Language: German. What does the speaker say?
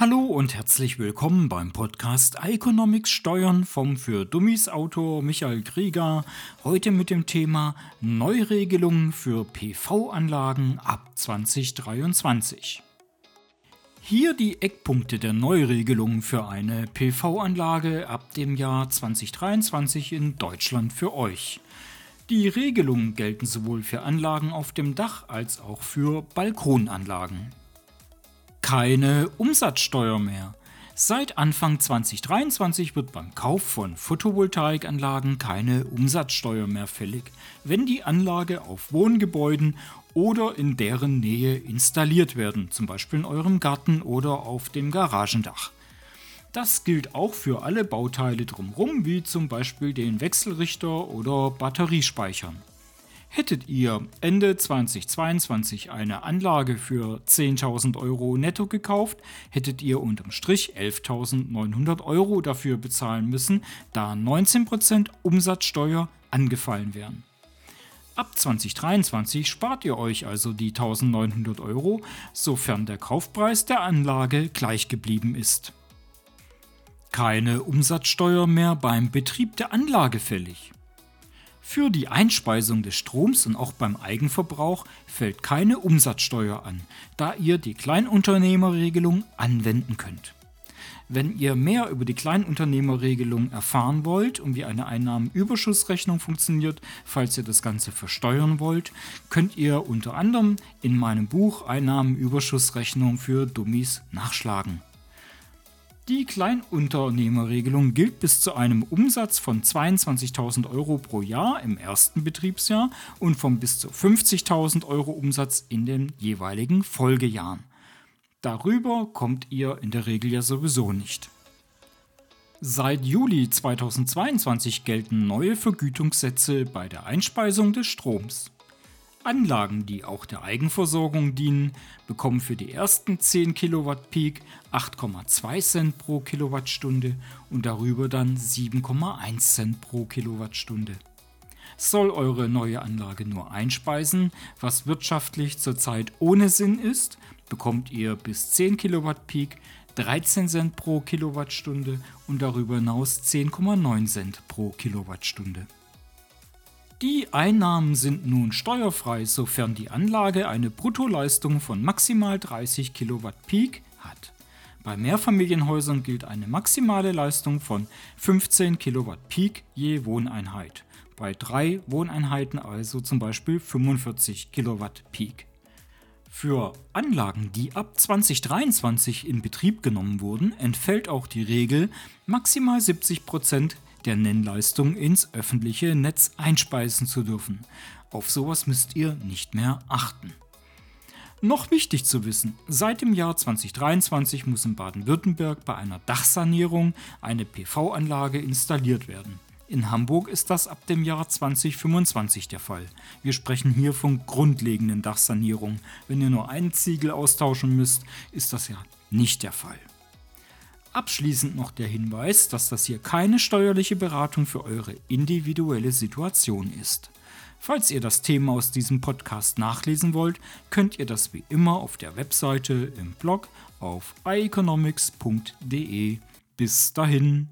Hallo und herzlich willkommen beim Podcast Economics Steuern vom für Dummies Autor Michael Krieger. Heute mit dem Thema Neuregelungen für PV-Anlagen ab 2023. Hier die Eckpunkte der Neuregelungen für eine PV-Anlage ab dem Jahr 2023 in Deutschland für euch. Die Regelungen gelten sowohl für Anlagen auf dem Dach als auch für Balkonanlagen keine Umsatzsteuer mehr. Seit Anfang 2023 wird beim Kauf von Photovoltaikanlagen keine Umsatzsteuer mehr fällig, wenn die Anlage auf Wohngebäuden oder in deren Nähe installiert werden, zum Beispiel in eurem Garten oder auf dem Garagendach. Das gilt auch für alle Bauteile drumherum, wie zum Beispiel den Wechselrichter oder Batteriespeichern. Hättet ihr Ende 2022 eine Anlage für 10.000 Euro netto gekauft, hättet ihr unterm Strich 11.900 Euro dafür bezahlen müssen, da 19% Umsatzsteuer angefallen wären. Ab 2023 spart ihr euch also die 1900 Euro, sofern der Kaufpreis der Anlage gleich geblieben ist. Keine Umsatzsteuer mehr beim Betrieb der Anlage fällig. Für die Einspeisung des Stroms und auch beim Eigenverbrauch fällt keine Umsatzsteuer an, da ihr die Kleinunternehmerregelung anwenden könnt. Wenn ihr mehr über die Kleinunternehmerregelung erfahren wollt und wie eine Einnahmenüberschussrechnung funktioniert, falls ihr das Ganze versteuern wollt, könnt ihr unter anderem in meinem Buch Einnahmenüberschussrechnung für Dummies nachschlagen. Die Kleinunternehmerregelung gilt bis zu einem Umsatz von 22.000 Euro pro Jahr im ersten Betriebsjahr und von bis zu 50.000 Euro Umsatz in den jeweiligen Folgejahren. Darüber kommt ihr in der Regel ja sowieso nicht. Seit Juli 2022 gelten neue Vergütungssätze bei der Einspeisung des Stroms. Anlagen, die auch der Eigenversorgung dienen, bekommen für die ersten 10 Kilowatt Peak 8,2 Cent pro Kilowattstunde und darüber dann 7,1 Cent pro Kilowattstunde. Soll eure neue Anlage nur einspeisen, was wirtschaftlich zurzeit ohne Sinn ist, bekommt ihr bis 10 Kilowatt Peak 13 Cent pro Kilowattstunde und darüber hinaus 10,9 Cent pro Kilowattstunde. Die Einnahmen sind nun steuerfrei, sofern die Anlage eine Bruttoleistung von maximal 30 Kilowatt Peak hat. Bei Mehrfamilienhäusern gilt eine maximale Leistung von 15 Kilowatt Peak je Wohneinheit. Bei drei Wohneinheiten also zum Beispiel 45 Kilowatt Peak. Für Anlagen, die ab 2023 in Betrieb genommen wurden, entfällt auch die Regel, maximal 70% der Nennleistung ins öffentliche Netz einspeisen zu dürfen. Auf sowas müsst ihr nicht mehr achten. Noch wichtig zu wissen, seit dem Jahr 2023 muss in Baden-Württemberg bei einer Dachsanierung eine PV-Anlage installiert werden. In Hamburg ist das ab dem Jahr 2025 der Fall. Wir sprechen hier von grundlegenden Dachsanierungen. Wenn ihr nur einen Ziegel austauschen müsst, ist das ja nicht der Fall. Abschließend noch der Hinweis, dass das hier keine steuerliche Beratung für eure individuelle Situation ist. Falls ihr das Thema aus diesem Podcast nachlesen wollt, könnt ihr das wie immer auf der Webseite im Blog auf ieconomics.de. Bis dahin.